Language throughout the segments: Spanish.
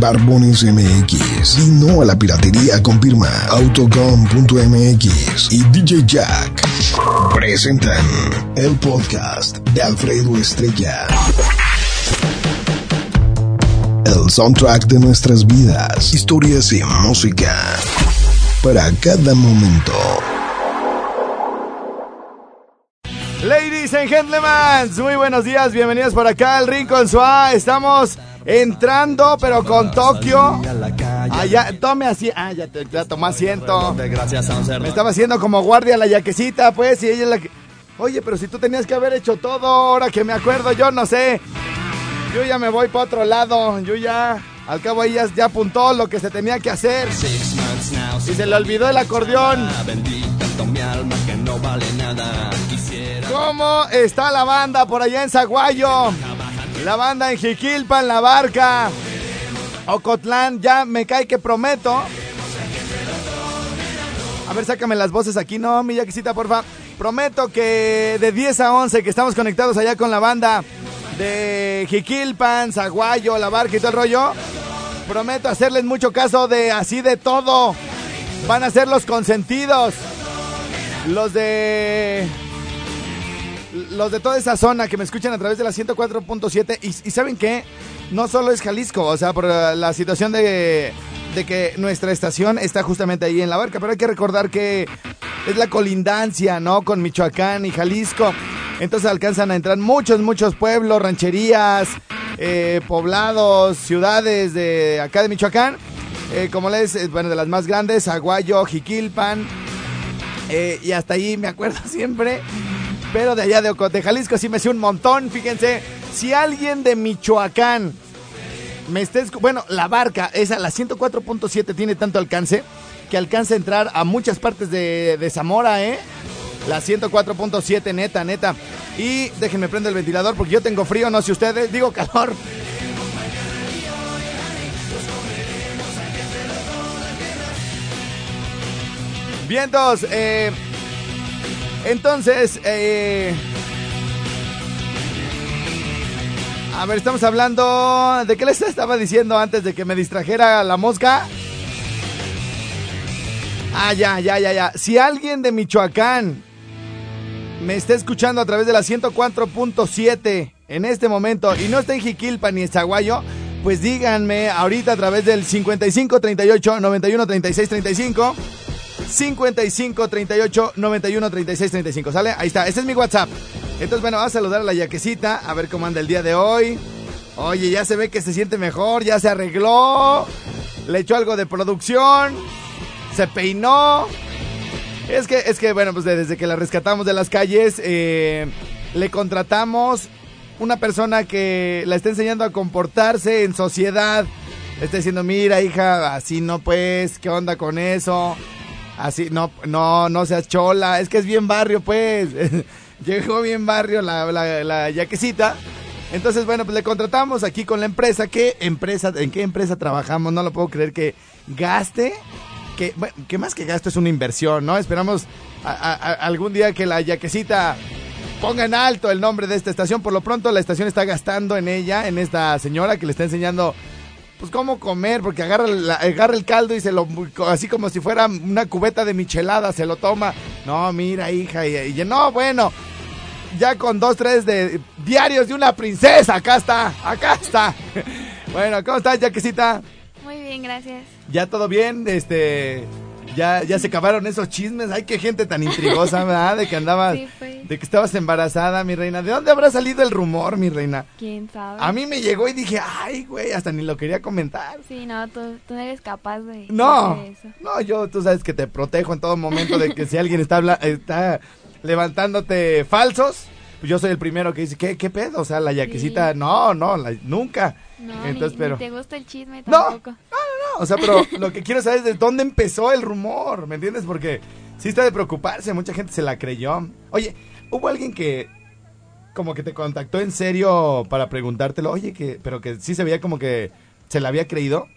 Barbones MX y no a la piratería confirma Autocom.mx y DJ Jack presentan el podcast de Alfredo Estrella. El soundtrack de nuestras vidas, historias y música para cada momento. Ladies and gentlemen, muy buenos días, bienvenidos por acá al Rincón Suá. Estamos entrando, pero con Tokio. Allá, tome así. Ah, ya, te, ya tomó asiento. Me estaba haciendo como guardia la yaquecita, pues, y ella es la que. Oye, pero si tú tenías que haber hecho todo, ahora que me acuerdo, yo no sé. Yo ya me voy para otro lado. Yo ya. Al cabo ella ya apuntó lo que se tenía que hacer. Y se le olvidó el acordeón. ¿Cómo está la banda por allá en Zaguayo? La banda en Jiquilpa, en la barca. Ocotlán, ya me cae que prometo. A ver, sácame las voces aquí. No, mi yaquisita, porfa. Prometo que de 10 a 11 que estamos conectados allá con la banda de Jiquilpan, Zaguayo, la barca y todo el rollo. Prometo hacerles mucho caso de así de todo. Van a ser los consentidos. Los de los de toda esa zona que me escuchan a través de la 104.7 y, y, ¿saben qué? No solo es Jalisco, o sea, por la situación de, de, que nuestra estación está justamente ahí en la barca, pero hay que recordar que es la colindancia, ¿no? Con Michoacán y Jalisco. Entonces alcanzan a entrar muchos, muchos pueblos, rancherías, eh, poblados, ciudades de acá de Michoacán. Eh, como les, bueno, de las más grandes, Aguayo, Jiquilpan. Eh, y hasta ahí me acuerdo siempre pero de allá de, de Jalisco sí me sé un montón. Fíjense, si alguien de Michoacán me está bueno, la barca, esa, la 104.7 tiene tanto alcance que alcanza a entrar a muchas partes de, de Zamora, ¿eh? La 104.7, neta, neta. Y déjenme prender el ventilador porque yo tengo frío, no sé ustedes, digo calor. Vientos, eh. Entonces, eh... A ver, estamos hablando... ¿De qué les estaba diciendo antes de que me distrajera la mosca? Ah, ya, ya, ya, ya. Si alguien de Michoacán me está escuchando a través de la 104.7 en este momento y no está en Jiquilpa ni en Zaguayo, pues díganme ahorita a través del 55 38 91 36 35 55 38 91 36 35. ¿Sale? Ahí está. Ese es mi WhatsApp. Entonces, bueno, vamos a saludar a la yaquecita. A ver cómo anda el día de hoy. Oye, ya se ve que se siente mejor. Ya se arregló. Le echó algo de producción. Se peinó. Es que, es que, bueno, pues desde que la rescatamos de las calles, eh, le contratamos una persona que la está enseñando a comportarse en sociedad. Está diciendo, mira, hija, así no pues, ¿qué onda con eso? Así, no, no, no seas chola. Es que es bien barrio, pues. Llegó bien barrio la, la, yaquecita. Entonces, bueno, pues le contratamos aquí con la empresa. ¿Qué empresa, en qué empresa trabajamos? No lo puedo creer que gaste. Que, más que gasto es una inversión, ¿no? Esperamos algún día que la yaquecita ponga en alto el nombre de esta estación. Por lo pronto, la estación está gastando en ella, en esta señora que le está enseñando pues cómo comer, porque agarra, la, agarra el caldo y se lo, así como si fuera una cubeta de michelada, se lo toma. No, mira, hija, y, y no, bueno, ya con dos, tres de diarios de una princesa, acá está, acá está. Bueno, ¿cómo estás, Jaquecita? Muy bien, gracias. ¿Ya todo bien? Este, ya, ya se acabaron esos chismes. Ay, qué gente tan intrigosa, ¿verdad? De que andabas, Sí, de que estabas embarazada, mi reina. ¿De dónde habrá salido el rumor, mi reina? ¿Quién sabe? A mí me llegó y dije, ay, güey, hasta ni lo quería comentar. Sí, no, tú, tú no eres capaz de No, de eso. no, yo, tú sabes que te protejo en todo momento de que si alguien está, está levantándote falsos, pues yo soy el primero que dice, ¿qué, qué pedo? O sea, la yaquecita, Sí. no, no, la- nunca. No, Entonces, ni, pero... ni te gusta el chisme No. No, o sea, pero lo que quiero saber es de dónde empezó el rumor, ¿me entiendes? Porque sí está de preocuparse, mucha gente se la creyó. Oye, hubo alguien que como que te contactó en serio para preguntártelo, oye, que pero que sí se veía como que se la había creído.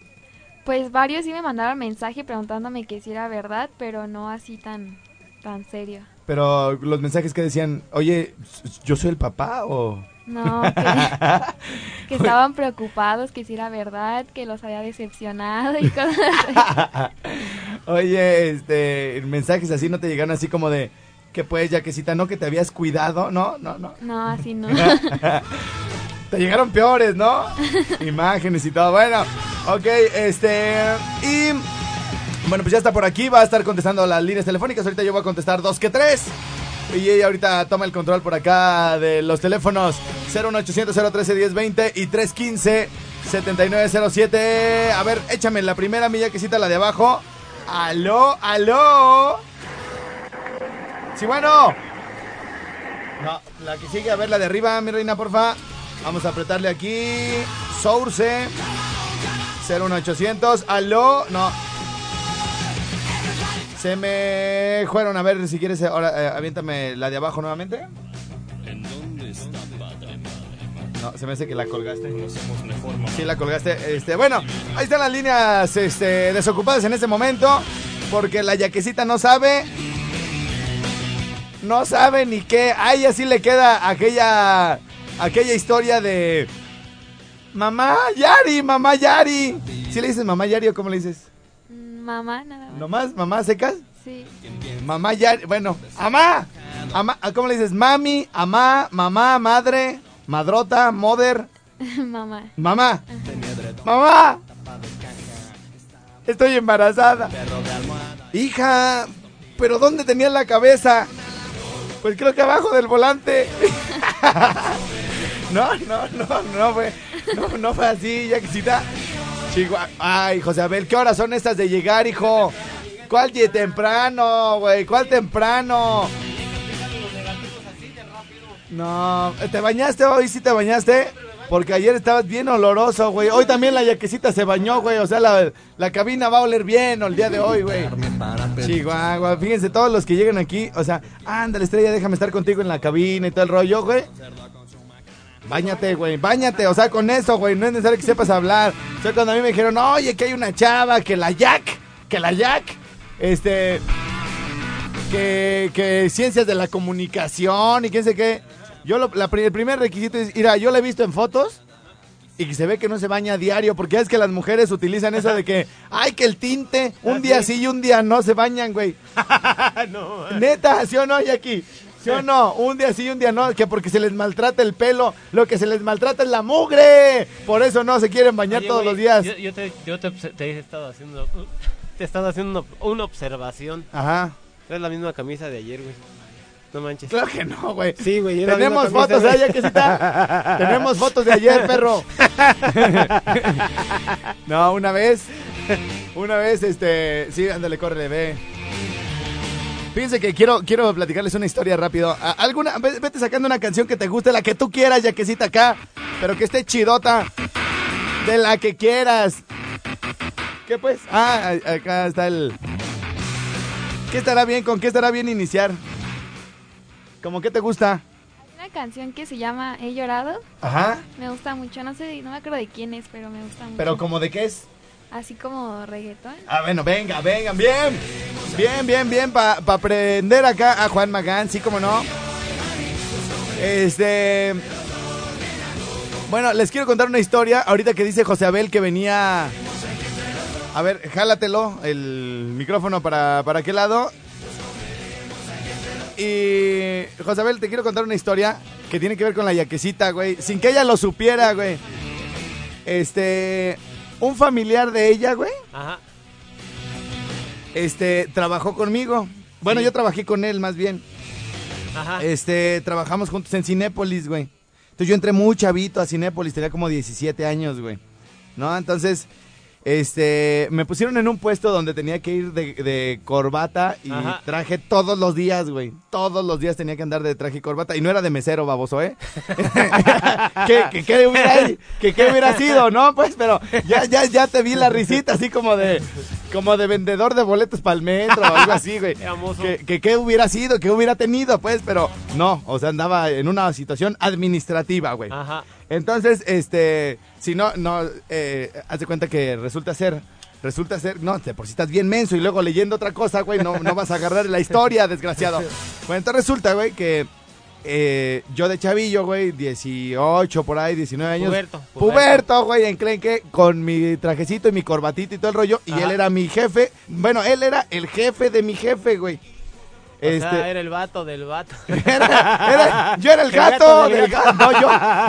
Pues varios sí me mandaron mensaje preguntándome que si era verdad, pero no así tan, tan serio. Pero los mensajes que decían, oye, ¿yo soy el papá o...? No, que, que estaban preocupados que si era verdad, que los había decepcionado y cosas así. Oye, este, mensajes así no te llegaron así como de, que pues, yaquecita, no que te habías cuidado, no, no, no. No, así no. Te llegaron peores, ¿no? Imágenes y todo. Bueno, ok, este. Y. Bueno, pues ya está por aquí. Va a estar contestando las líneas telefónicas. Ahorita yo voy a contestar dos que tres. Y ella ahorita toma el control por acá de los teléfonos 01800 013 1020 y 315 7907. A ver, échame la primera, mi yaquecita, la de abajo. Aló, aló. Sí, bueno. No, la que sigue, a ver la de arriba, mi reina, porfa. Vamos a apretarle aquí. Source. 01800. Aló. No. Se me fueron. A ver si quieres. Ahora, eh, aviéntame la de abajo nuevamente. No, se me hace que la colgaste. Sí, la colgaste. Este, bueno, ahí están las líneas este, desocupadas en este momento. Porque la yaquecita no sabe. No sabe ni qué. A ella sí le queda aquella. Aquella historia de. Mamá Yari, mamá Yari. ¿Sí le dices mamá Yari o cómo le dices? Mamá, nada más. ¿Nomás? ¿Mamá secas? Sí. Mamá Yari. Bueno, amá. Amá, ¿Cómo le dices? Mami, amá, mamá, madre, madrota, mother, Mamá. mamá. Mamá. Estoy embarazada. Hija, ¿pero dónde tenías la cabeza? Pues creo que abajo del volante. No, no, no, no fue, no, no fue así, ya que sí está. Chihuahua. Ay, José Abel, ¿qué horas son estas de llegar, hijo? ¿Cuál de temprano, güey? ¿Cuál temprano? No, ¿te bañaste hoy? ¿Sí te bañaste? Porque ayer estabas bien oloroso, güey. Hoy también la yaquecita se bañó, güey. O sea, la, la cabina va a oler bien el día de hoy, güey. Chihuahua, fíjense, todos los que llegan aquí, o sea, ándale, estrella, déjame estar contigo en la cabina y todo el rollo, güey. Báñate, güey, báñate, o sea, con eso, güey, no es necesario que sepas hablar. O sea, cuando a mí me dijeron, oye, que hay una chava, que la Jack, que la Jack, este, que, que ciencias de la comunicación y quién sé qué. Yo, lo- la, el primer requisito es, mira, yo la he visto en fotos y que se ve que no se baña a diario, porque es que las mujeres utilizan eso de que, ay, que el tinte, un día sí y un día no se bañan, güey. Neta, ¿sí o no, Jackie? ¿Sí o no? Un día sí y un día no, que porque se les maltrata el pelo, lo que se les maltrata es la mugre. Por eso no se quieren bañar Oye, todos los días. Yo, yo te, yo te, he estado haciendo. Te he estado haciendo una, observación. Ajá. Es la misma camisa de ayer, güey. No manches. Claro que no, güey. Sí, güey. Tenemos misma camisa, fotos, ¿eh, güey. Jackecita? Tenemos fotos de ayer, perro. no, una vez. Una vez, este. Sí, ándale, córrele, ve. Fíjense que quiero, quiero platicarles una historia rápido. A- Alguna, ve- vete sacando una canción que te guste, la que tú quieras, Jaquecita, acá. Pero que esté chidota. De la que quieras. ¿Qué pues? Ah, acá está el. ¿Qué estará bien? ¿Con qué estará bien iniciar? ¿Cómo que te gusta? Hay una canción que se llama He llorado. Ajá. Me gusta mucho. No sé, no me acuerdo de quién es, pero me gusta mucho. Pero como de qué es? Así como reggaetón. Ah, bueno, venga, vengan, bien. Bien, bien, bien, para aprender acá a Juan Magán, sí, como no. Este. Bueno, les quiero contar una historia. Ahorita que dice José Abel que venía. A ver, jálatelo, el micrófono para, para qué lado. Y. José Abel, te quiero contar una historia que tiene que ver con la yaquecita, güey. Sin que ella lo supiera, güey. Este. Un familiar de ella, güey. Ajá. este, trabajó conmigo. Bueno, Sí. yo trabajé con él más bien. Ajá. Este, trabajamos juntos en Cinépolis, güey. Entonces yo entré muy chavito a Cinépolis, tenía como 17 años, güey. ¿No? Entonces, este, me pusieron en un puesto donde tenía que ir de, de corbata y Ajá. traje todos los días, güey. Todos los días tenía que andar de traje y corbata. Y no era de mesero, baboso, ¿eh? ¿Qué, qué, qué hubiera, que qué hubiera sido, no? Pues, pero ya, ya, ya te vi la risita, así como de, como de vendedor de boletos para el metro o algo así, güey. Que, que qué hubiera sido, qué hubiera tenido, pues, pero no, o sea, andaba en una situación administrativa, güey. Ajá. Entonces, este, si no, no, eh, haz de cuenta que resulta ser, resulta ser, no, te por si estás bien menso y luego leyendo otra cosa, güey, no, no vas a agarrar la historia, desgraciado. Bueno, entonces resulta, güey, que eh, yo de chavillo, güey, 18 por ahí, 19 años. Puberto, puberto. Güey, enclenque, con mi trajecito y mi corbatito y todo el rollo. Y él era mi jefe. Bueno, él era el jefe de mi jefe, güey. O sea, era el vato del vato. Era- era- yo era el El gato, gato del gato. No, yo,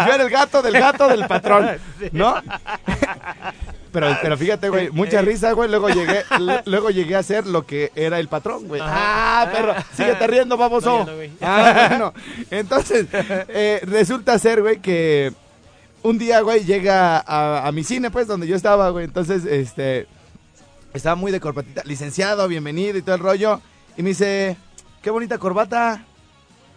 yo era el gato del gato del patrón. ¿No? Pero, pero fíjate, güey, mucha risa, güey. Luego llegué, luego llegué a ser lo que era el patrón, güey. Ajá. Ah, perro, síguete riendo, baboso. No, no. Ah, bueno. Entonces, eh, resulta ser, güey, que un día, güey, llega a, a mi cine, pues, donde yo estaba, güey. Entonces, este, estaba muy de corbatita. Licenciado, bienvenido y todo el rollo. Y me dice, qué bonita corbata.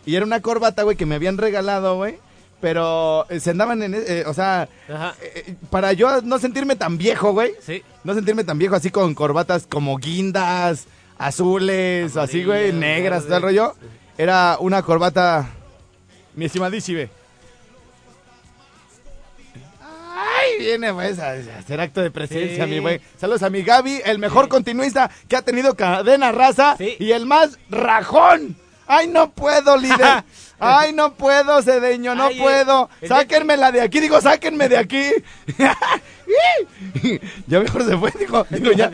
Y era una corbata, güey, que me habían regalado, güey. Pero eh, se andaban en, eh, o sea, Ajá. eh, para yo no sentirme tan viejo, güey. Sí. No sentirme tan viejo así con corbatas como guindas, azules, o así, güey, Amarillas, negras, todo el rollo. Era una corbata, mi estimadísime. Ay, viene pues a hacer acto de presencia, Sí. mi güey. Saludos a mi Gaby, el mejor continuista que ha tenido cadena raza Sí. y el más rajón. Ay, no puedo, líder. Ay, no puedo, Cedeño, no Ay, eh, puedo. el- Sáquenmela de aquí, digo, sáquenme de aquí. ya mejor se fue, digo, digo ya.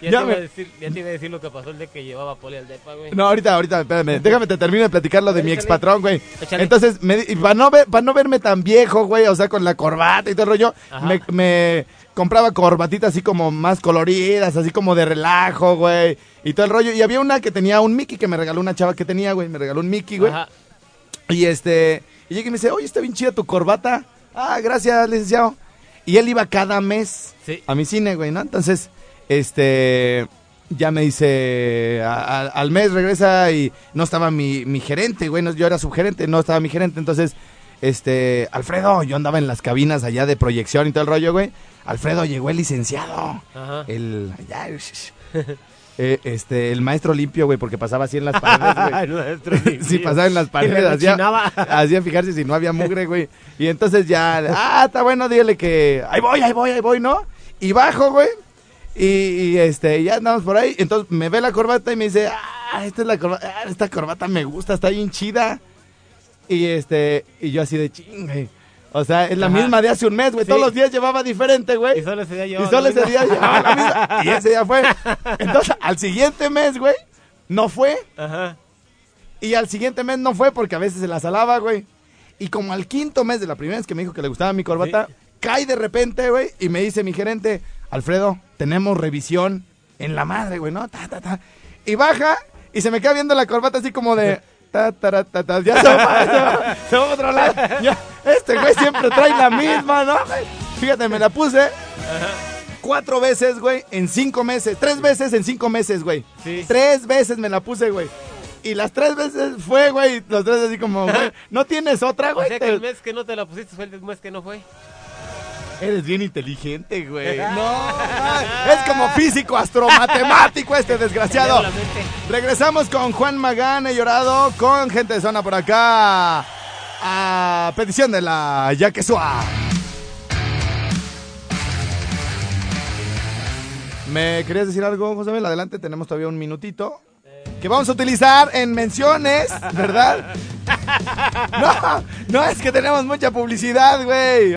Ya, ya te me- iba a decir, ya te iba a decir lo que pasó el día que llevaba Poli al depa, güey. No, ahorita, ahorita, espérame. Déjame te termino de platicar lo de mi ex patrón, güey. Entonces, me, para no, ver, para no verme tan viejo, güey, o sea, con la corbata y todo el rollo, Ajá. me, me compraba corbatitas así como más coloridas, así como de relajo, güey, y todo el rollo. Y había una que tenía un Mickey que me regaló una chava que tenía, güey, me regaló un Mickey, güey. Ajá. Y este, y llega y me dice, oye, está bien chida tu corbata. Ah, gracias, licenciado. Y él iba cada mes Sí. a mi cine, güey, ¿no? Entonces, este, ya me dice, a- a- al mes regresa y no estaba mi, mi gerente, güey, no, yo era subgerente, no estaba mi gerente. Entonces, este, Alfredo, yo andaba en las cabinas allá de proyección y todo el rollo, güey. Alfredo, llegó el licenciado. Ajá. El, ya, eh, este, el maestro limpio, güey, porque pasaba así en las paredes, güey. Sí, pasaba en las paredes, hacía, hacía fijarse si no había mugre, güey. Y entonces ya, ah, está bueno, dígale que ahí voy, ahí voy, ahí voy, ¿no? Y bajo, güey. Y, y, este, ya andamos por ahí. Entonces me ve la corbata y me dice, ah, esta es la corbata, ah, esta corbata me gusta, está bien chida. Y este, y yo así de chingue. O sea, es la Ajá. misma de hace un mes, güey. Sí. Todos los días llevaba diferente, güey. Y solo ese día Y llevaba solo la ese día llevaba la misma. Y ese día fue. Entonces, al siguiente mes, güey, no fue. Ajá. Y al siguiente mes no fue porque a veces se la salaba, güey. Y como al quinto mes de la primera vez que me dijo que le gustaba mi corbata, Sí. cae de repente, güey, y me dice mi gerente, Alfredo, tenemos revisión en la madre, güey, ¿no? Ta, ta, ta. Y baja y se me queda viendo la corbata así como de... Ta, ta, ta. Ya se va, se va, se va a otro lado. Ya, este güey siempre trae la misma, ¿no? Fíjate, me la puse cuatro veces, güey, en cinco meses. Tres veces en cinco meses, güey. Sí. Tres veces me la puse, güey. Y las tres veces fue, güey. Los tres así como, güey, ¿no tienes otra, O güey? sea que el mes que no te la pusiste fue el mes que no fue. Eres bien inteligente, güey. No, es como físico, astromatemático este desgraciado. Regresamos con Juan Magán, he llorado, con gente de zona por acá. A petición de la Yaquesua. ¿Me querías decir algo, José? Abel? Adelante, tenemos todavía un minutito. Que vamos a utilizar en menciones, ¿verdad? No, no, es que tenemos mucha publicidad, güey.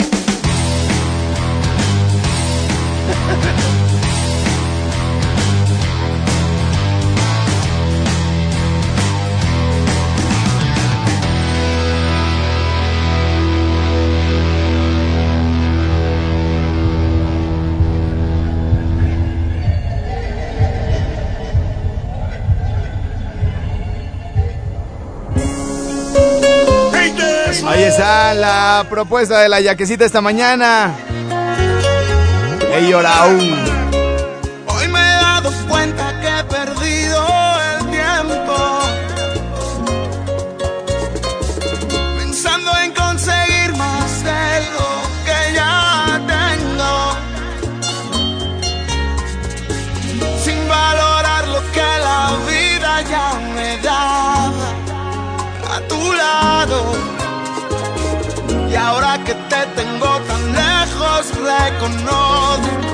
La propuesta de la yaquecita esta mañana. Ey, aún. Que te tengo tan lejos, reconozco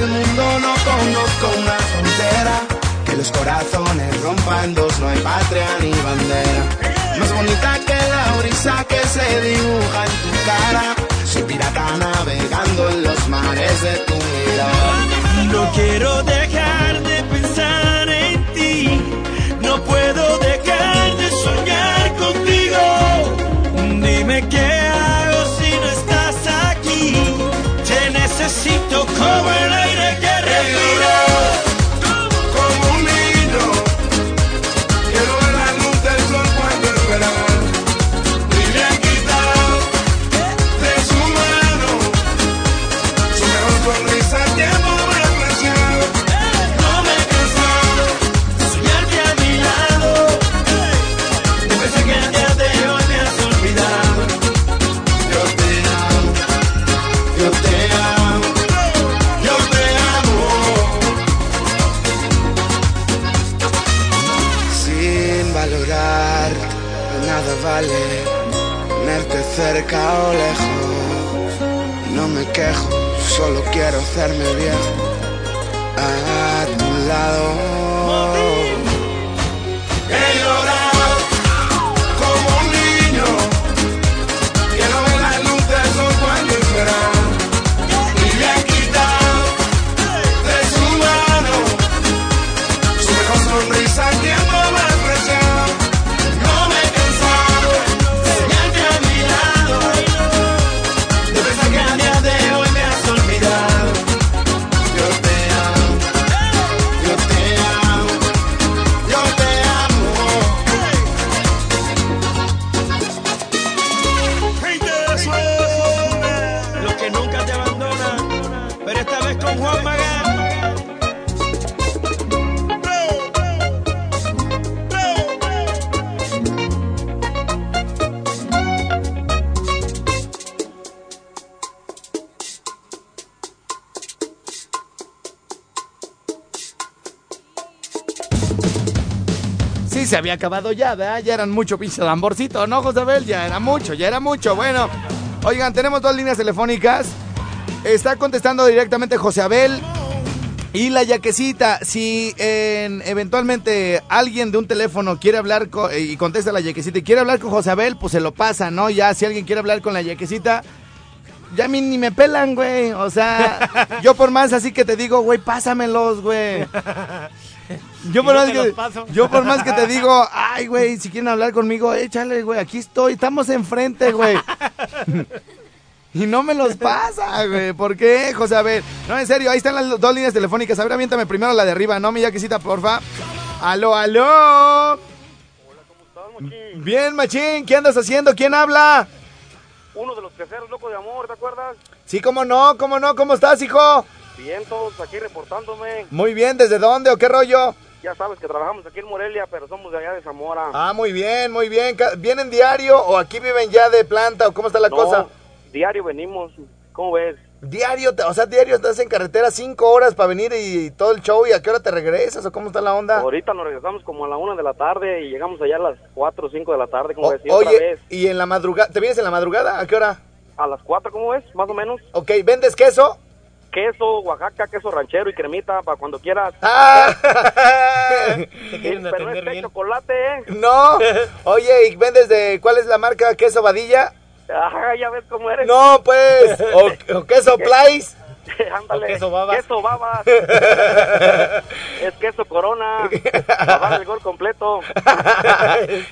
al mundo, no conozco una frontera. Que los corazones rompan dos, no hay patria ni bandera. Más bonita que la brisa que se dibuja en tu cara. Soy pirata navegando en los mares de tu mirada. No quiero dejar sonrisa. El acabado ya, ¿verdad? Ya eran mucho pinche lamborcito, ¿no, Josabel? Ya era mucho, ya era mucho. Bueno, oigan, tenemos dos líneas telefónicas. Está contestando directamente José Abel y la yaquecita. Si en- eventualmente alguien de un teléfono quiere hablar co- y contesta la yaquecita y quiere hablar con José Abel, pues se lo pasa, ¿no? Ya si alguien quiere hablar con la yaquecita, ya mí ni me pelan, güey. O sea, yo por más así que te digo, güey, pásamelos, güey. Yo por, no más te que, yo por más que te digo, ay, güey, si quieren hablar conmigo, échale, güey, aquí estoy, estamos enfrente, güey. Y no me los pasa, güey. ¿Por qué, José? A ver, no, en serio, ahí están las dos líneas telefónicas. A ver, aviéntame primero la de arriba, ¿no? Mi yaquecita, porfa. Aló, aló. Bien, machín, ¿qué andas haciendo? ¿Quién habla? Uno de los terceros locos de amor, ¿te acuerdas? Sí, cómo no, cómo no, ¿cómo estás, hijo? Bien, todos aquí reportándome. Muy bien, ¿desde dónde o qué rollo? Ya sabes que trabajamos aquí en Morelia, pero somos de allá de Zamora. Ah, muy bien, muy bien. ¿Vienen diario o aquí viven ya de planta o cómo está la No, cosa? diario venimos. ¿Cómo ves? Diario, o sea, diario estás en carretera cinco horas para venir y todo el show y a qué hora te regresas o cómo está la onda. Ahorita nos regresamos como a la una de la tarde y llegamos allá a las cuatro o cinco de la tarde, ¿cómo O- ves? Y otra oye, vez. y en la madrugada, ¿te vienes en la madrugada? ¿A qué hora? A las cuatro, ¿cómo ves? Más o menos. Ok, ¿vendes queso? Queso, Oaxaca, queso ranchero y cremita para cuando quieras. ¡Ah! Te quieren Pero no es de bien. chocolate, ¿eh? no. Oye, ¿y vendes de cuál es la marca queso vadilla? Ah, ya ves cómo eres. No, pues. O, o queso Plais. Ándale. O queso babas. Queso babas. es queso corona. El gol completo.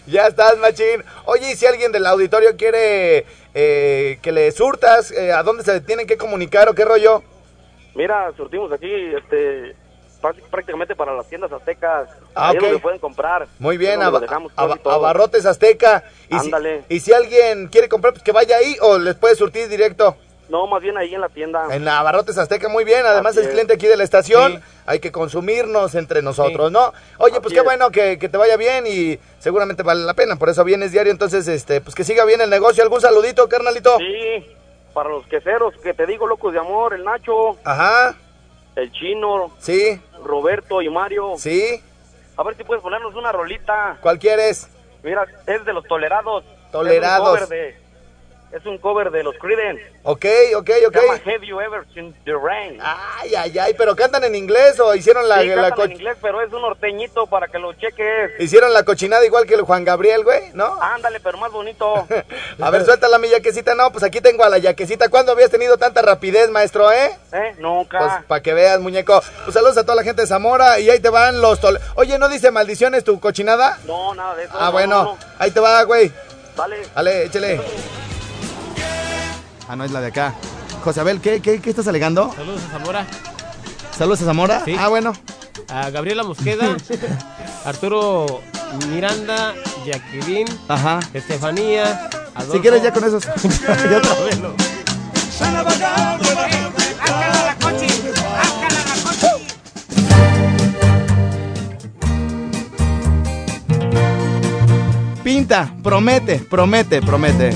ya estás, machín. Oye, y si alguien del auditorio quiere eh, que le surtas, eh, ¿a dónde se tienen que comunicar o qué rollo? Mira, surtimos aquí, este, práct- prácticamente para las tiendas aztecas. Ah, Ahí es ok. donde pueden comprar. Muy bien. Abarrotes Azteca. Y si, Ándale. y si alguien quiere comprar, pues que vaya ahí o les puede surtir directo. No, más bien ahí en la tienda. En Abarrotes Azteca, muy bien. Además Así es es. cliente aquí de la estación. Sí. Hay que consumirnos entre nosotros, Sí. ¿no? Oye, pues qué es. bueno que, que te vaya bien y seguramente vale la pena. Por eso vienes diario. Entonces, este, pues que siga bien el negocio. ¿Algún saludito, carnalito? Sí, para los queseros que te digo, locos de amor, el Nacho, Ajá. el Chino, Sí, Roberto y Mario. sí. A ver si puedes ponernos una rolita. ¿Cuál quieres? Mira, es de los tolerados. Tolerados. Es un cover de, es un cover de los Creedence. Ok, ok, ok. Se llama Have You Ever Seen the Rain. Ay, ay, ay, pero cantan en inglés o hicieron la, sí, la cantan en inglés, pero es un norteñito para que lo cheques. hicieron la cochinada igual que el Juan Gabriel, güey, ¿no? Ándale, pero más bonito. A ver, suéltala mi yaquecita. No, pues aquí tengo a la yaquecita. ¿Cuándo habías tenido tanta rapidez, maestro, eh? ¿Eh? Nunca. Pues para que veas, muñeco. Pues saludos a toda la gente de Zamora y ahí te van los tole- Oye, ¿no dice maldiciones tu cochinada? No, nada de eso. Ah, no, bueno. no, no. Ahí te va, güey. Dale. Dale, échale. Ah, no es la de acá. José Abel, ¿qué, qué, qué estás alegando? Saludos a Zamora, ¿Saludos a Zamora? Sí. Ah, bueno. a Gabriela Mosqueda, Arturo Miranda, Jacqueline, Ajá. Estefanía, Adolfo. Si quieres ya con esos. Ya otra vez, ¿no? Pinta, promete, promete, promete.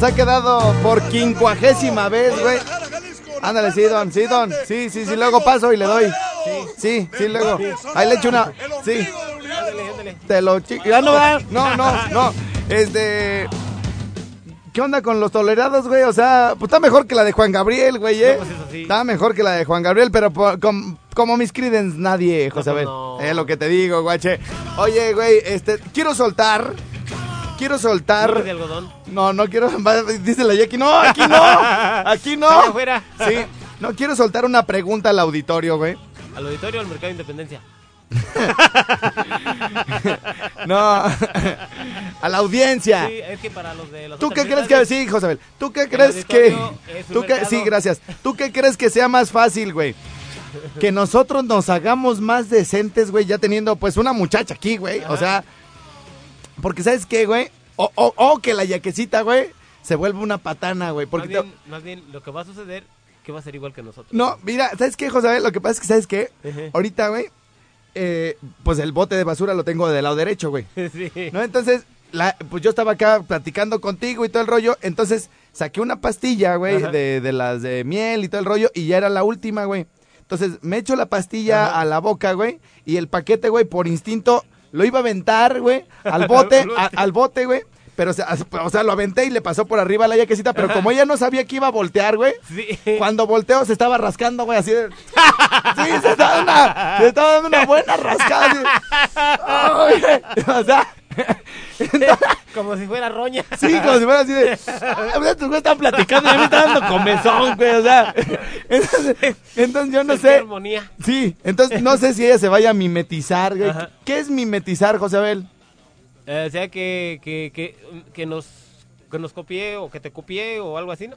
Nos ha quedado por quincuagésima vez, güey. Ándale, sí, don, sí, don. Sí, sí, sí, luego paso y le doy. Sí, sí, luego. Ahí le echo una. Sí. Te lo Ya no va. No, no, no. Este. ¿Qué onda con los tolerados, güey? O sea, pues está mejor que la de Juan Gabriel, güey, ¿eh? No, pues eso sí. Está mejor que la de Juan Gabriel, pero por- com- como mis Creedence, nadie, José No, pues Abel. no. Es lo que te digo, guache. Oye, güey, este, quiero soltar. Quiero soltar. Nubes de algodón. No, no quiero. Dice la Jackie. No, aquí no. Aquí no. Afuera. Sí. No quiero soltar una pregunta al auditorio, güey. Al auditorio del Mercado de Independencia. No. A la audiencia. Sí, es que para los de los ¿Tú qué crees que sí, José? ¿Tú qué crees que tú qué sí, gracias. ¿Tú qué crees que sea más fácil, güey? que nosotros nos hagamos más decentes, güey, ya teniendo pues una muchacha aquí, güey. O sea, porque ¿sabes qué, güey? O, o, o que la yaquecita, güey, se vuelve una patana, güey. Más Porque te- más bien, lo que va a suceder, que va a ser igual que nosotros. No, mira, ¿sabes qué, José? Lo que pasa es que, ¿sabes qué? Ahorita, güey, eh, pues el bote de basura lo tengo del lado derecho, güey. sí. ¿No? Entonces, la, pues yo estaba acá platicando contigo y todo el rollo. Entonces, saqué una pastilla, güey, de, de las de miel y todo el rollo. Y ya era la última, güey. Entonces, me echo la pastilla Ajá. a la boca, güey. Y el paquete, güey, por instinto, lo iba a aventar, güey, al bote, Al bote. a- al bote, güey. Pero, o sea, lo aventé y le pasó por arriba a la yaquecita. Pero como ella no sabía que iba a voltear, güey. Sí. Cuando volteo se estaba rascando, güey, así de... Sí, se estaba dando una, se estaba dando una buena rascada. así de- o sea... Como si fuera roña. Sí, como si fuera así de... "Ah, estos güeyes están platicando y a mí me está dando comezón, güey, o sea... Entonces, entonces yo no sé... armonía. Sí, entonces no sé si ella se vaya a mimetizar, güey. Ajá. ¿Qué es mimetizar, José Abel? Eh, o sea, que, que, que, que nos que nos copié o que te copié o algo así, ¿no?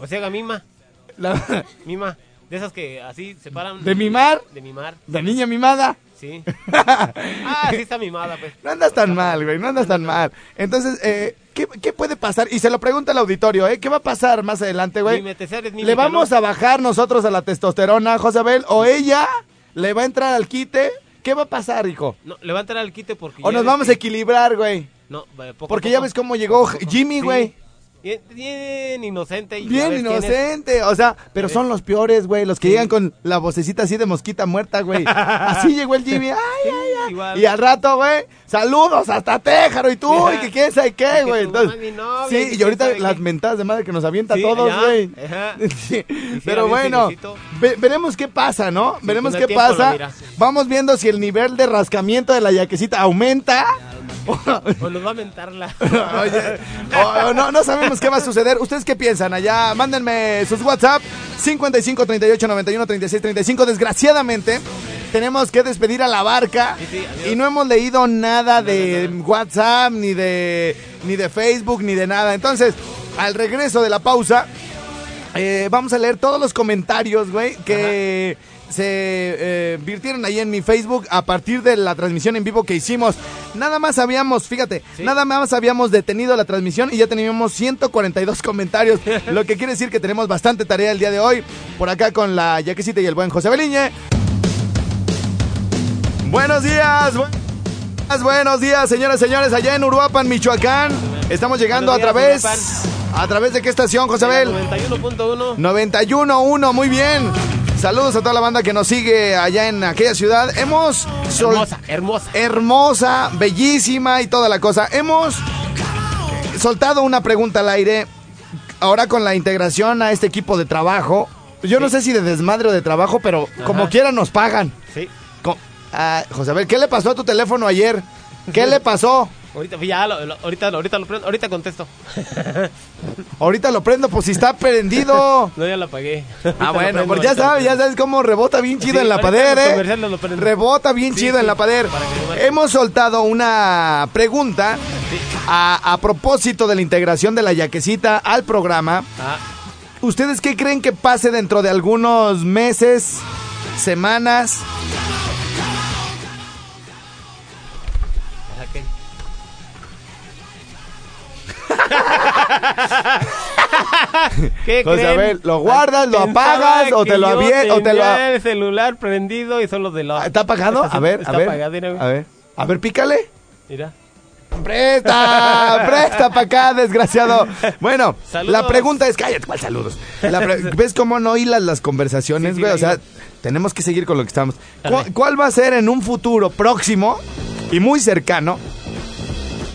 O sea, haga mima, La- mima. De esas que así se paran. ¿De mimar? De mimar, ¿De niña mimada? Sí. Ah, sí está mimada, pues. No andas tan mal, güey, no andas tan mal. Entonces, eh, ¿qué, qué puede pasar? Y se lo pregunta el auditorio, ¿eh? ¿Qué va a pasar más adelante, güey? ¿Le vamos ¿no? a bajar nosotros a la testosterona, José Abel? ¿O ella le va a entrar al quite? ¿Qué va a pasar, hijo? No, le va a entrar al quite porque. ¿O nos vamos a equilibrar, güey? No, poco Porque ya ves cómo llegó Poco. Jimmy, Sí. Bien, bien inocente. y Bien es. inocente, o sea, pero son los peores, güey, los que Sí. llegan con la vocecita así de mosquita muerta, güey. Así llegó el Jimmy, ay, Sí, ay, ay. igual. Y al rato, güey, saludos hasta Téjaro y tú, y que quién sabe qué, güey. y sí, y ahorita las qué. mentadas de madre que nos avienta a todos, güey. Sí, Pero bueno, ve- veremos qué pasa, ¿no? veremos qué pasa. Vamos viendo si el nivel de rascamiento de la yaquecita aumenta. O nos va a mentar la. Oye, oh, no, no sabemos qué va a suceder. ¿Ustedes qué piensan? Allá, mándenme sus WhatsApp 55 38 91 36 35. Desgraciadamente, tenemos que despedir a la barca Sí, sí, adiós. y no hemos leído nada de WhatsApp, ni de, ni de Facebook, ni de nada. Entonces, al regreso de la pausa, eh, vamos a leer todos los comentarios, güey, que se eh, virtieron ahí en mi Facebook a partir de la transmisión en vivo que hicimos. Nada más habíamos, fíjate, Sí. nada más habíamos detenido la transmisión y ya teníamos 142 comentarios, lo que quiere decir que tenemos bastante tarea el día de hoy. Por acá con la Yaquecita y el buen José Beliñe. Buenos días, bu- buenos días, señoras y señores, allá en Uruapan, Michoacán. Estamos llegando a través, a través de qué estación, José Abel? 91.1. 91.1, muy bien. Saludos a toda la banda que nos sigue allá en aquella ciudad. Hemos sol- Hermosa, hermosa. hermosa, bellísima y toda la cosa. Hemos soltado una pregunta al aire. Ahora con la integración a este equipo de trabajo. Yo no sé si de desmadre o de trabajo, pero como quiera nos pagan. Sí. Ah, José Abel, ¿qué le pasó a tu teléfono ayer? ¿Qué le pasó? Ahorita, ya, lo, lo- ahorita, ahorita lo prendo, ahorita contesto. Ahorita lo prendo, pues si está prendido. No, ya lo apagué. Ah, Ahorita bueno, prendo, pues ya sabes, ya sabes cómo rebota bien chido Sí, en la los ¿eh? Rebota bien Sí, chido en la marque. Hemos soltado una pregunta a, a propósito de la integración de la yaquecita al programa. Ah, ¿Ustedes qué creen que pase dentro de algunos meses, semanas? ¿Qué José creen? Abel, ¿lo guardas, lo Pensaba apagas o te lo yo o te lo tenía el celular prendido y son los de la... ¿Está apagado? Está- A ver, está a ver. apagado, mira, güey. A ver, a ver, pícale. Mira. Presta, presta para acá, desgraciado. Bueno, Saludos. la pregunta es, cállate, ¿cuál saludos? La pre- ¿Ves cómo no hilas las conversaciones, Sí, sí, güey? la o sea, hilo. tenemos que seguir con lo que estamos. ¿Cuál, va a ser en un futuro próximo y muy cercano,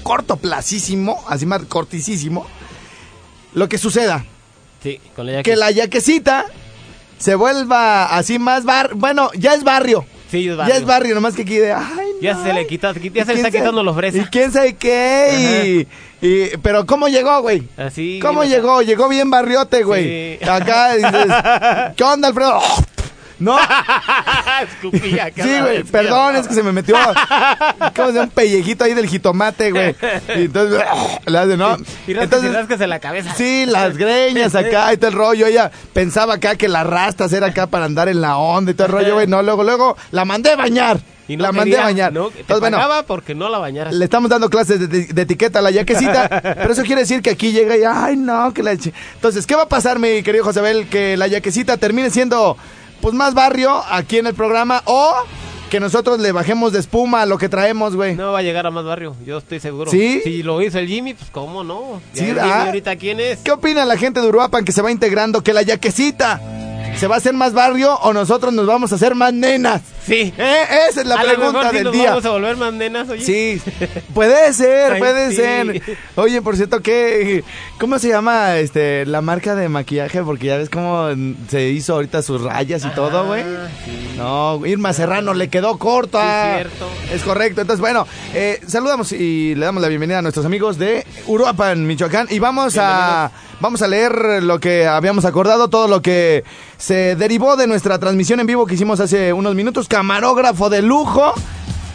cortoplacísimo, así más corticísimo, lo que suceda? Sí, con la Que la yaquecita se vuelva así más bar... Bueno, ya es barrio. Sí, es Ya es barrio, nomás que aquí de... Ay, Ya no, se le quitó, ya ¿Y se le está quitando los ¿Y fresas. quién sabe qué? Y, y- pero ¿cómo llegó, güey? Así. ¿Cómo mira, llegó? Llegó bien barriote, güey. Sí. Acá dices, ¿qué onda, Alfredo? No, Escupía sí, güey, perdón, es que se me metió como de un pellejito ahí del jitomate, güey. Y entonces, le hace, ¿no? Y Entonces, y rascas en la cabeza. Sí, las greñas acá y todo el rollo. Ella pensaba acá que las rastas era acá para andar en la onda y todo el rollo, güey. No, luego, luego la mandé a bañar. Y no la mandé a bañar. No, te Entonces, bueno, porque no la bañaras. le estamos dando clases de, de etiqueta a la yaquecita, pero eso quiere decir que aquí llega y, ay, no, que la... ch-". Entonces, ¿qué va a pasar, mi querido Josabel? Que la yaquecita termine siendo, pues, más barrio aquí en el programa o que nosotros le bajemos de espuma a lo que traemos, güey. No va a llegar a más barrio, yo estoy seguro. ¿Sí? Si lo hizo el Jimmy, pues cómo no. Sí, el. Jimmy ahorita quién es. ¿Qué opina la gente de Uruapan que se va integrando? Que la yaquecita se va a hacer más barrio o nosotros nos vamos a hacer más nenas. Sí. ¿Eh? Esa es la a pregunta mejor sí del nos día. vamos a volver más nenas, oye. Sí, puede ser, Ay, puede sí. ser. Oye, por cierto, ¿qué, ¿cómo se llama este la marca de maquillaje? Porque ya ves cómo se hizo ahorita sus rayas y todo, güey. Ah, sí. No, Irma Serrano le quedó corta. Sí, cierto. Es correcto. Entonces, bueno, eh, saludamos y le damos la bienvenida a nuestros amigos de Uruapan, Michoacán. Y vamos a, vamos a leer lo que habíamos acordado, todo lo que se derivó de nuestra transmisión en vivo que hicimos hace unos minutos. Camarógrafo de lujo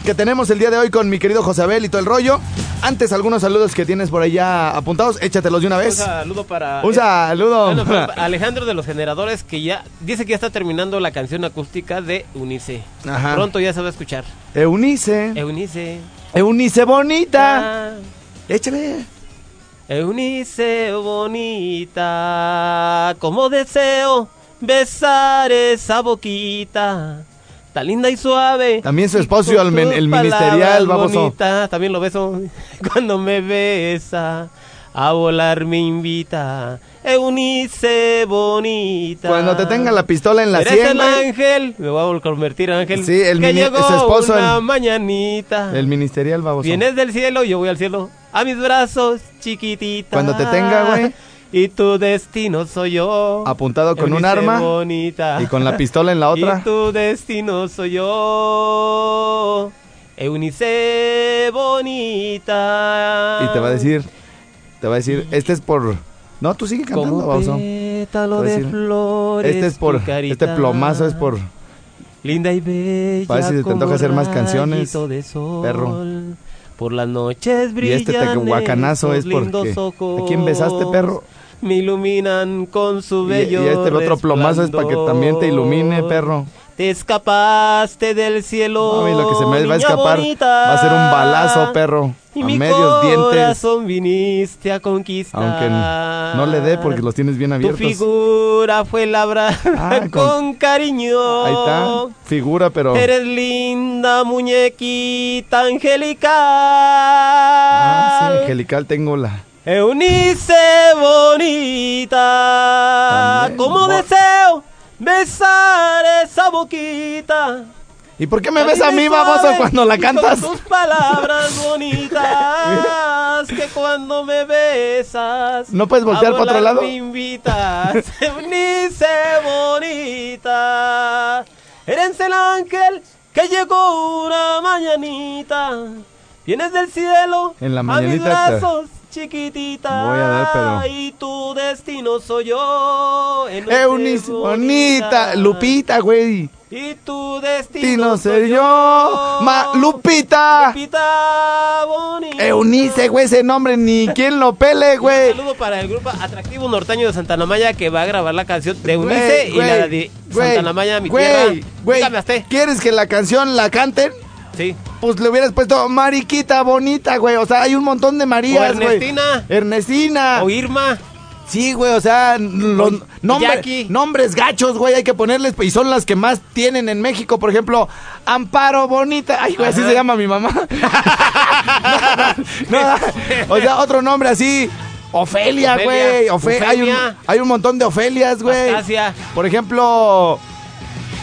que tenemos el día de hoy con mi querido Josabel y todo el rollo. Antes, algunos saludos que tienes por allá apuntados, échatelos de una Un vez. saludo para. Un saludo. Bueno, para Alejandro de los Generadores que ya dice que ya está terminando la canción acústica de Unice. Ajá. Pronto ya se va a escuchar. Eunice. Eunice. Eunice bonita. Ah, Échale. Eunice bonita, como deseo besar esa boquita. Tan linda y suave. También su esposo, con el men- tus el ministerial, baboso. bonitas. También lo beso cuando me besa. A volar me invita. Eunice bonita. Cuando te tenga la pistola en la sien, el ángel. Me voy a convertir en ángel. Sí, el que llegó su esposo, una el- mañanita. el ministerial baboso. Vienes del cielo, yo voy al cielo. A mis brazos, chiquitita. Cuando te tenga, güey. Y tu destino soy yo. Apuntado con un arma bonita. y con la pistola en la otra. Y tu destino soy yo. Eunice bonita. Y te va a decir, te va a decir, este es por... No, tú sigue cantando, Como pétalo de decir, flores. Este es por, este plomazo es por... Linda y bella. Para ver si te antoja hacer más canciones, de sol. perro. Por las noches Y brillan. este tehuacanazo es porque... ojos. ¿A quién besaste, perro? Me iluminan con su Y, y bello este otro plomazo es para que también te ilumine, perro. Te escapaste del cielo. Y lo que se me va a escapar bonita. va a ser un balazo, perro. Y a mi medios dientes. corazón viniste a conquistar. Aunque no le dé porque los tienes bien Tu abiertos. figura fue labrada Ah, con, con- cariño. Ahí está, figura, pero... Eres linda muñequita angelical. Ah, sí, angelical tengo la... Eunice bonita. También. Como deseo besar esa boquita. ¿Y por qué me ves a mí, baboso, cuando la con cantas? tus palabras bonitas que cuando me besas ¿No puedes voltear para otro lado? Me invitas, Eunice bonita. Eres el ángel que llegó una mañanita. Vienes del cielo En la a mis brazos, chiquitita. Voy a dar, pero- Y tu destino soy yo. Eunice, bonita, Lupita, güey. Y tu destino Tino soy yo. Ma, Lupita. Lupita bonita. Eunice, güey, ese nombre ni quien lo pele, Un güey. saludo para el grupo Atractivo Norteño de Santa Maya que va a grabar la canción de Eunice y Güey, la de Santa Maya, mi güey, tierra. güey. ¿Quieres que la canción la canten? Sí. Pues le hubieras puesto Mariquita bonita, güey. O sea, hay un montón de Marías, güey. Ernestina. Ernestina. O Irma. Sí, güey, o sea, los O nombre- Jackie. nombres gachos, güey, hay que ponerles, y son las que más tienen en México, por ejemplo, Amparo Bonita, ay, güey, así se llama mi mamá. no, no, o sea, otro nombre así, Ofelia, güey, Ofe- hay, un, hay un montón de Ofelias, güey. Por ejemplo,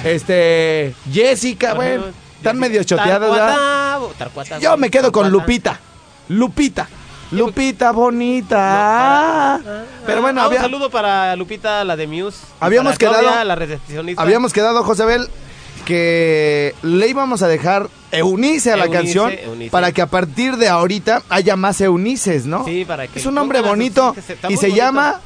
este, Jessica, güey. Están medio choteadas, Yo me quedo con. Lupita. Lupita. Lupita bonita. Pero bueno, Ah, había- un saludo para Lupita, la de Muse. Habíamos Claudia, quedado- la recepcionista. habíamos quedado, Josebel, que le íbamos a dejar Eunice a la Eunice, canción Eunice. para que a partir de ahorita haya más Eunices, ¿no? Sí, para que Es un nombre bonito y se bonito. llama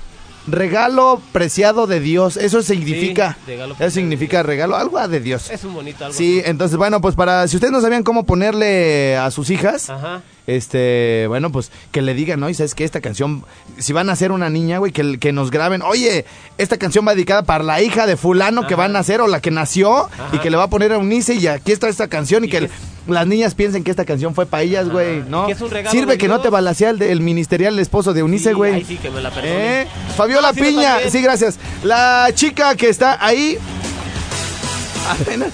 regalo preciado de Dios. Eso significa. Sí, eso significa regalo, algo de Dios. Es un bonito algo. Sí, entonces, bueno, pues para. Si ustedes no sabían cómo ponerle a sus hijas. Ajá. Este, bueno, pues que le digan, ¿no? Y sabes que esta canción, si van a hacer una niña, güey, que, que nos graben, oye, esta canción va dedicada para la hija de fulano que Ajá. va a nacer o la que nació y que le va a poner a Unice y aquí está esta canción y, Y que el- las niñas piensen que esta canción fue para ellas, güey. ¿no? Que es un regalo Sirve que no te balacea el, de- el ministerial el esposo de Unice, Sí, güey. ay, sí, que me la perdone. ¿Eh? Fabiola Ah, sí, Piña, sí, gracias. La chica que está ahí. apenas-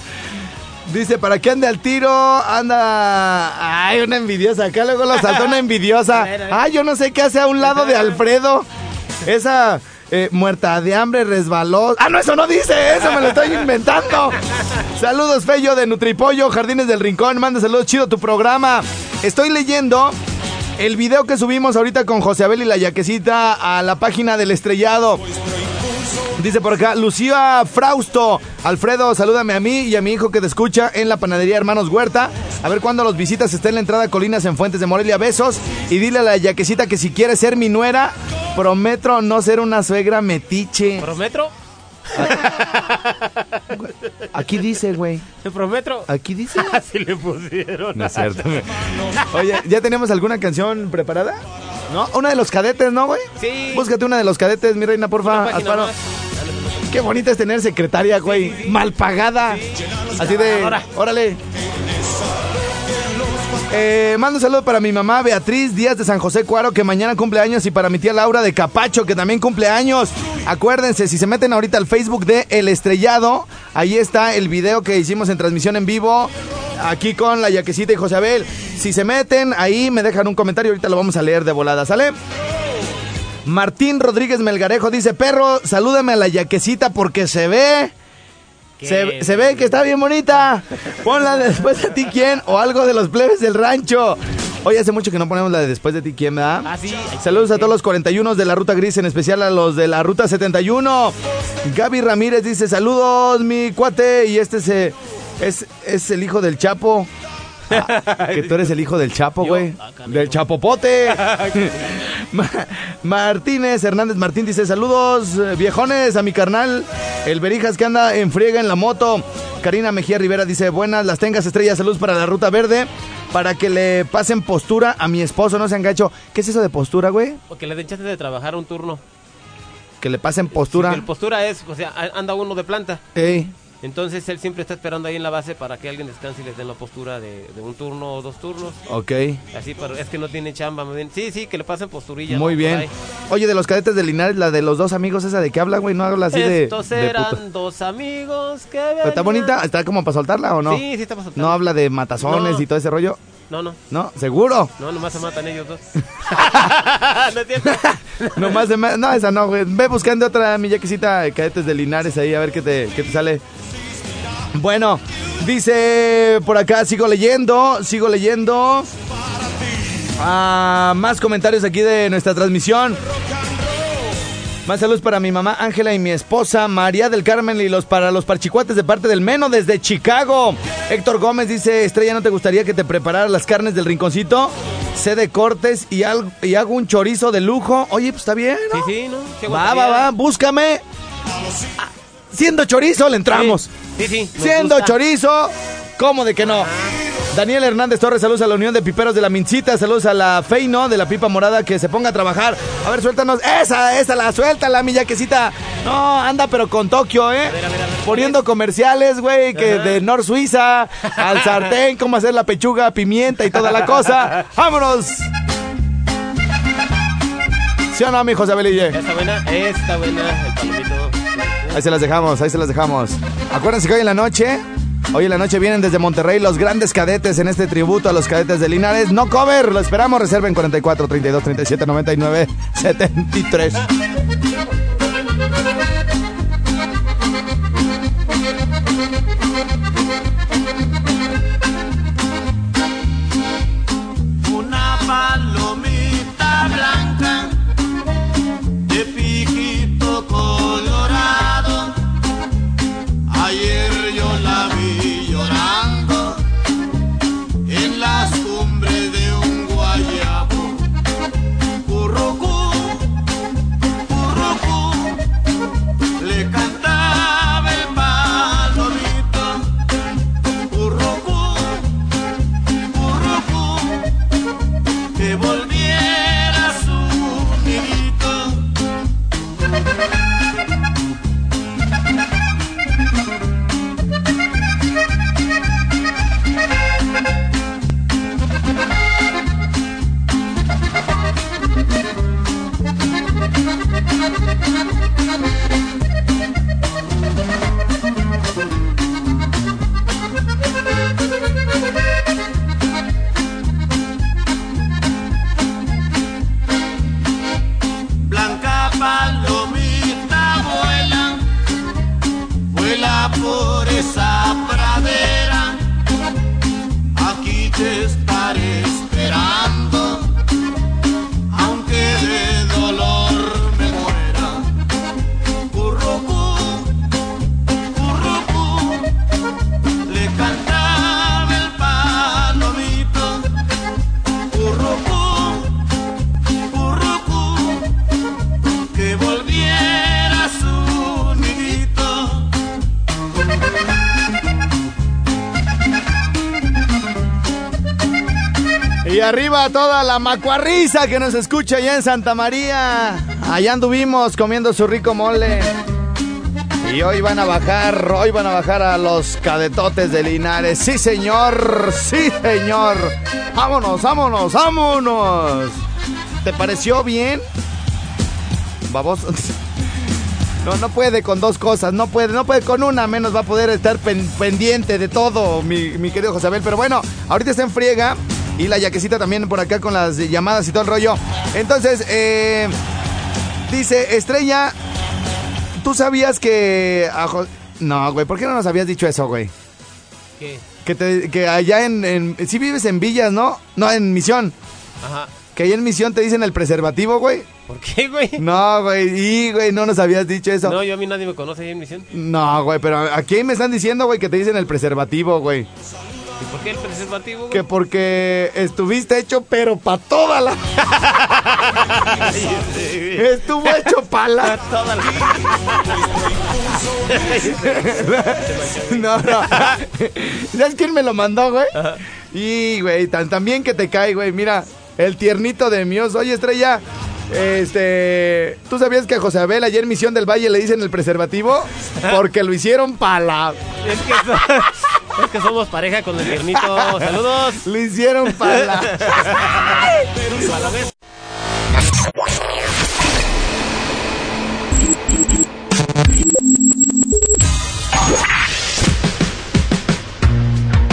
Dice, ¿para qué anda al tiro? Anda. Ay, una envidiosa. Acá luego lo saltó una envidiosa. Ay, yo no sé qué hace a un lado de Alfredo. Esa eh, muerta de hambre resbaló. Ah, no, eso no dice. Eso me lo estoy inventando. Saludos, Fello de Nutripollo, Jardines del Rincón. Manda saludos, chido tu programa. Estoy leyendo el video que subimos ahorita con José Abel y la yaquecita a la página del estrellado. Dice por acá, Lucía Frausto. Alfredo, salúdame a mí y a mi hijo que te escucha en la panadería Hermanos Huerta. A ver cuándo los visitas. Está en la entrada Colinas en Fuentes de Morelia. Besos. Y dile a la yaquecita que si quiere ser mi nuera, prometo no ser una suegra metiche. ¿Prometro? Aquí dice, güey. ¿Te prometro? Aquí dice. Así le pusieron. No es cierto. Oye, ¿ya tenemos alguna canción preparada? ¿No? Una de los cadetes, ¿no, güey? Sí. Búscate una de los cadetes, mi reina, porfa. Asparo. más. Qué bonita es tener secretaria, güey. Mal pagada. Así de. Ahora. Órale. Eh, mando un saludo para mi mamá Beatriz Díaz de San José Cuaro, que mañana cumple años, y para mi tía Laura de Capacho, que también cumple años. Acuérdense, si se meten ahorita al Facebook de El Estrellado, ahí está el video que hicimos en transmisión en vivo, aquí con la Yaquecita y José Abel. Si se meten, ahí me dejan un comentario, ahorita lo vamos a leer de volada, ¿sale? Martín Rodríguez Melgarejo dice, perro, salúdame a la yaquecita porque se ve. Se, ve que está bien bonita. Ponla de después de ti quién o algo de los plebes del rancho. Oye, hace mucho que no ponemos la de después de ti quién, ¿verdad? Ah, sí. Saludos a todos los 41 de la Ruta Gris, en especial a los de la Ruta 71. Gaby Ramírez dice, saludos, mi cuate. Y este se, es, es el hijo del Chapo. Ah, que tú eres el hijo del Chapo, güey. ah, del Chapopote. Ma- Martínez Hernández Martín dice, saludos viejones a mi carnal, el Berijas que anda en friega en la moto. Karina Mejía Rivera dice, buenas, las tengas estrellas, saludos para la Ruta Verde, para que le pasen postura a mi esposo, no se gacho. ¿Qué es eso de postura, güey? Porque le den chance de trabajar un turno. Que le pasen Sí, postura. que el postura es, o sea, anda uno de planta. Ey, Entonces él siempre está esperando ahí en la base para que alguien descanse y les den la postura de, de un turno o dos turnos. ok. Así, pero es que no tiene chamba. más bien. Sí, sí, que le pasen posturilla. Muy bien. Oye, de los cadetes de Linares, la de los dos amigos, esa de qué habla, güey, no habla así de... Estos de eran puto. dos amigos que Pero está venían- bonita, está como para soltarla o no? Sí, sí está para soltar. No habla de matazones No. y todo ese rollo. No, no. No, seguro. No, nomás se matan ellos dos. no es cierto. Nomás de ma- No, esa no, güey. Ve buscando otra mi yaquecita de cadetes de Linares ahí a ver qué te, qué te sale. Bueno, dice por acá, sigo leyendo, sigo leyendo. Ah, más comentarios aquí de nuestra transmisión. Más saludos para mi mamá Ángela y mi esposa María del Carmen y los para los parchicuates de parte del Meno desde Chicago. Héctor Gómez dice, Estrella, ¿no te gustaría que te preparara las carnes del rinconcito? Sé de cortes y, hago un chorizo de lujo. Oye, pues está bien, ¿no? Sí, sí, ¿no? ¿Qué Va, va, va, búscame. Ah, Siendo chorizo, le entramos. Sí, sí. Siendo gusta. chorizo, ¿cómo de que no? Daniel Hernández Torres, saludos a la Unión de Piperos de la Mincita, saludos a la Feino de la Pipa Morada que se ponga a trabajar. A ver, suéltanos. Esa, esa, la suéltala, mi yaquecita. No, anda pero con Tokio, ¿eh? ver, a ver, a ver. Poniendo comerciales, güey, que Ajá. de Nor Suiza, al sartén, cómo hacer la pechuga, pimienta y toda la cosa. ¡Vámonos! ¿Sí o no, mi José Belille? Está buena, está buena, el palomito. Ahí se las dejamos, ahí se las dejamos. Acuérdense que hoy en la noche, hoy en la noche vienen desde Monterrey los grandes cadetes en este tributo a los cadetes de Linares. No cover, lo esperamos, reserven 44 32 37 99 73. Arriba toda la macuarriza que nos escucha allá en Santa María. Allá anduvimos comiendo su rico mole. Y hoy van a bajar, hoy van a bajar a los cadetotes de Linares. Sí, señor, sí, señor. Vámonos, vámonos, vámonos. ¿Te pareció bien? Vamos. No, no puede con dos cosas, no puede, no puede con una, menos va a poder estar pen- pendiente de todo, mi, mi querido Josabel. Pero bueno, ahorita está en friega y la yaquecita también por acá con las llamadas y todo el rollo. Entonces, eh, dice Estrella, ¿tú sabías que... a Jo- no, güey, ¿por qué no nos habías dicho eso, güey? ¿Qué? Que, te- que allá en, en... Sí vives en Villas, ¿no? No, en Misión. Ajá. Que allá en Misión te dicen el preservativo, güey. ¿Por qué, güey? No, güey, y, güey, no nos habías dicho eso. No, yo a mí nadie me conoce ahí en misión. No, güey, pero aquí me están diciendo, güey, que te dicen el preservativo, güey. ¿Y por qué el preservativo, güey? Que porque estuviste hecho, pero pa' toda la... Estuvo hecho pa' la... Toda la... No, no. ¿Sabes quién me lo mandó, güey? Y, güey, tan, tan bien que te cae, güey. Mira, el tiernito de míos. Oye, Estrella, este... ¿Tú sabías que a José Abel ayer en Misión del Valle le dicen el preservativo? Porque lo hicieron pa' la... Es que, so- es que somos pareja con el tiernito. Saludos. Lo hicieron pa'